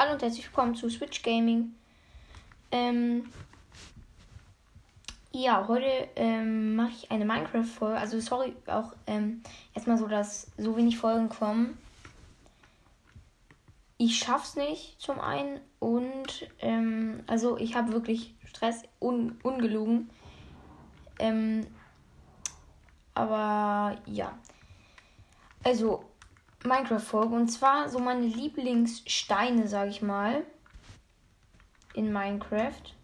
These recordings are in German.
Hallo und herzlich willkommen zu Switch Gaming. Ähm, ja, heute ähm, mache ich eine Minecraft-Folge. Also sorry auch ähm, erstmal so, dass so wenig Folgen kommen. Ich schaff's nicht zum einen und ähm, also ich habe wirklich Stress, un ungelogen. Ähm, aber ja. Also Minecraft-Folge. Und zwar so meine Lieblingssteine, sag ich mal. In Minecraft.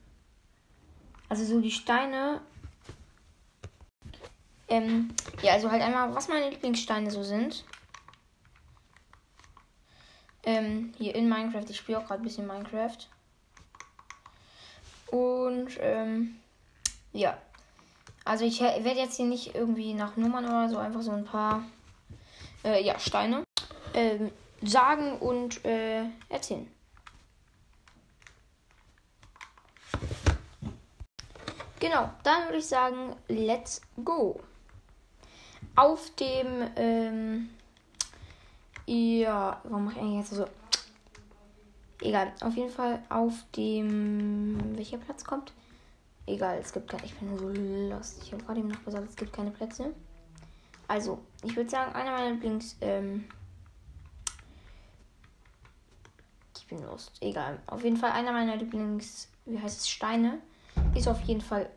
Also so die Steine. Ähm, ja, also halt einmal, was meine Lieblingssteine so sind. Ähm, hier in Minecraft. Ich spiele auch gerade ein bisschen Minecraft. Und, ähm, ja. Also ich werde jetzt hier nicht irgendwie nach Nummern oder so, einfach so ein paar, äh, ja, Steine ähm, sagen und äh, erzählen. Genau, dann würde ich sagen, let's go. Auf dem, ähm, ja, warum mache ich eigentlich jetzt so? Egal, auf jeden Fall auf dem, welcher Platz kommt? Egal, es gibt keine, ich bin so lost. Ich habe gerade eben noch gesagt, es gibt keine Plätze. Also, ich würde sagen, einer meiner Lieblings, ähm, Bin lost. Egal. Auf jeden Fall einer meiner Lieblings, wie heißt es, Steine. Ist auf jeden Fall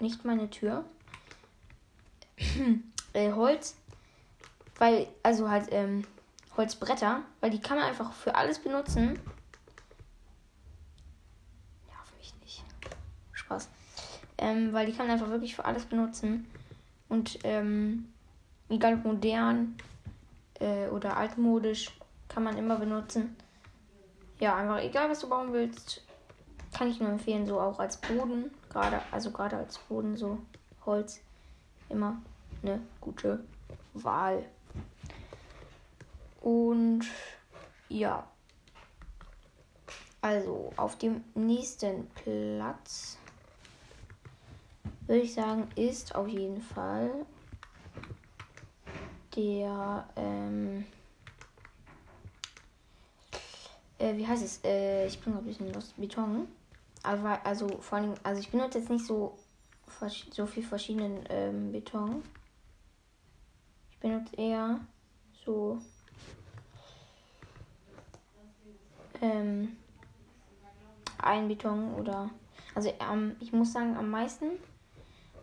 nicht meine Tür. äh, Holz. Weil, also halt, ähm, Holzbretter. Weil die kann man einfach für alles benutzen. Ja, für mich nicht. Spaß. Ähm, weil die kann man einfach wirklich für alles benutzen. Und, ähm, egal ob modern äh, oder altmodisch, kann man immer benutzen. Ja, einfach egal, was du bauen willst, kann ich nur empfehlen, so auch als Boden, gerade, also gerade als Boden, so Holz, immer eine gute Wahl. Und ja, also auf dem nächsten Platz würde ich sagen, ist auf jeden Fall der ähm, äh, wie heißt es? Äh, ich bin ein bisschen los. Beton. Aber also vor allem, also ich benutze jetzt nicht so so viel verschiedenen ähm, Beton. Ich benutze eher so ähm, ein Beton oder also ähm, ich muss sagen am meisten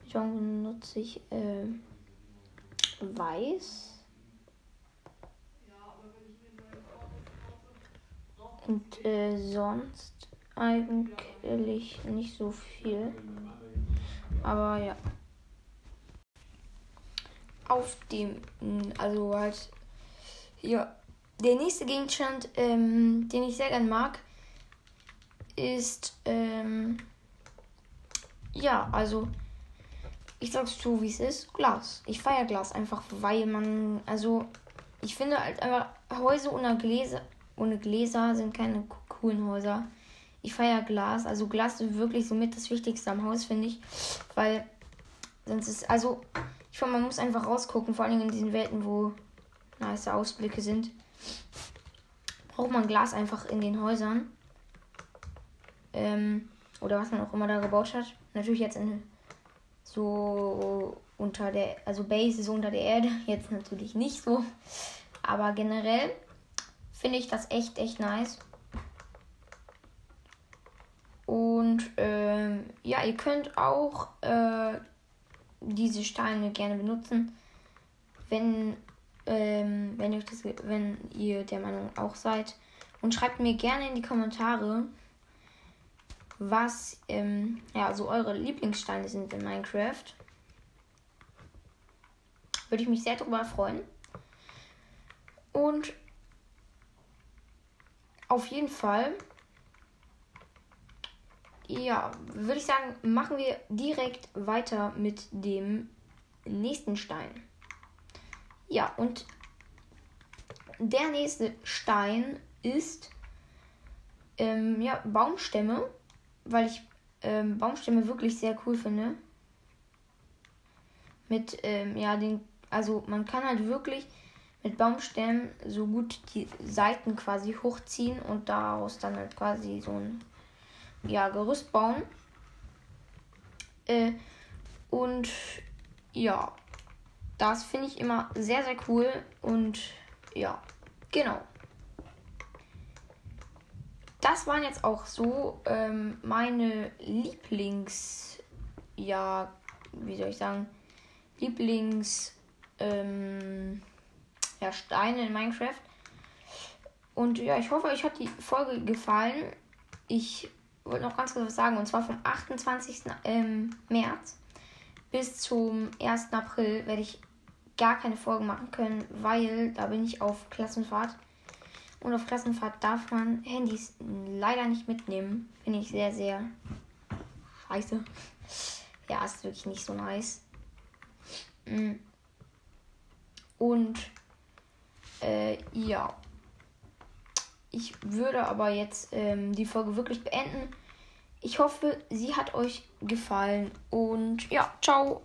Beton benutze ich äh, weiß Und äh, sonst eigentlich nicht so viel. Aber ja. Auf dem, also halt hier, der nächste Gegenstand, ähm, den ich sehr gern mag, ist, ähm, ja, also, ich sag's so, wie es ist, Glas. Ich feiere Glas einfach, weil man, also, ich finde halt einfach Häuser ohne Gläser, ohne Gläser sind keine coolen Häuser. Ich feiere Glas. Also Glas ist wirklich somit das Wichtigste am Haus, finde ich. Weil sonst ist, also ich finde, man muss einfach rausgucken, vor allem in diesen Welten, wo nice Ausblicke sind. Braucht man Glas einfach in den Häusern. Ähm, oder was man auch immer da gebaut hat. Natürlich jetzt in so unter der, also Base ist unter der Erde, jetzt natürlich nicht so. Aber generell finde ich das echt, echt nice. Und ähm, ja, ihr könnt auch äh, diese Steine gerne benutzen, wenn, ähm, wenn, ihr das, wenn ihr der Meinung auch seid. Und schreibt mir gerne in die Kommentare, was ähm, ja, so eure Lieblingssteine sind in Minecraft. Würde ich mich sehr darüber freuen. Und auf jeden Fall. Ja, würde ich sagen, machen wir direkt weiter mit dem nächsten Stein. Ja, und der nächste Stein ist ähm, ja, Baumstämme, weil ich ähm, Baumstämme wirklich sehr cool finde. Mit, ähm, ja, den, also man kann halt wirklich mit Baumstämmen so gut die Seiten quasi hochziehen und daraus dann halt quasi so ein ja, Gerüst bauen. Äh, und ja, das finde ich immer sehr, sehr cool. Und ja, genau. Das waren jetzt auch so ähm, meine Lieblings, ja, wie soll ich sagen, Lieblings, ähm, ja, Steine in Minecraft. Und ja, ich hoffe, euch hat die Folge gefallen. Ich wollte noch ganz kurz was sagen. Und zwar vom 28. Ähm, März bis zum 1. April werde ich gar keine Folgen machen können, weil da bin ich auf Klassenfahrt. Und auf Klassenfahrt darf man Handys leider nicht mitnehmen. Finde ich sehr, sehr scheiße. Ja, ist wirklich nicht so nice. Mm. Und ja. Ich würde aber jetzt ähm, die Folge wirklich beenden. Ich hoffe, sie hat euch gefallen. Und ja, ciao.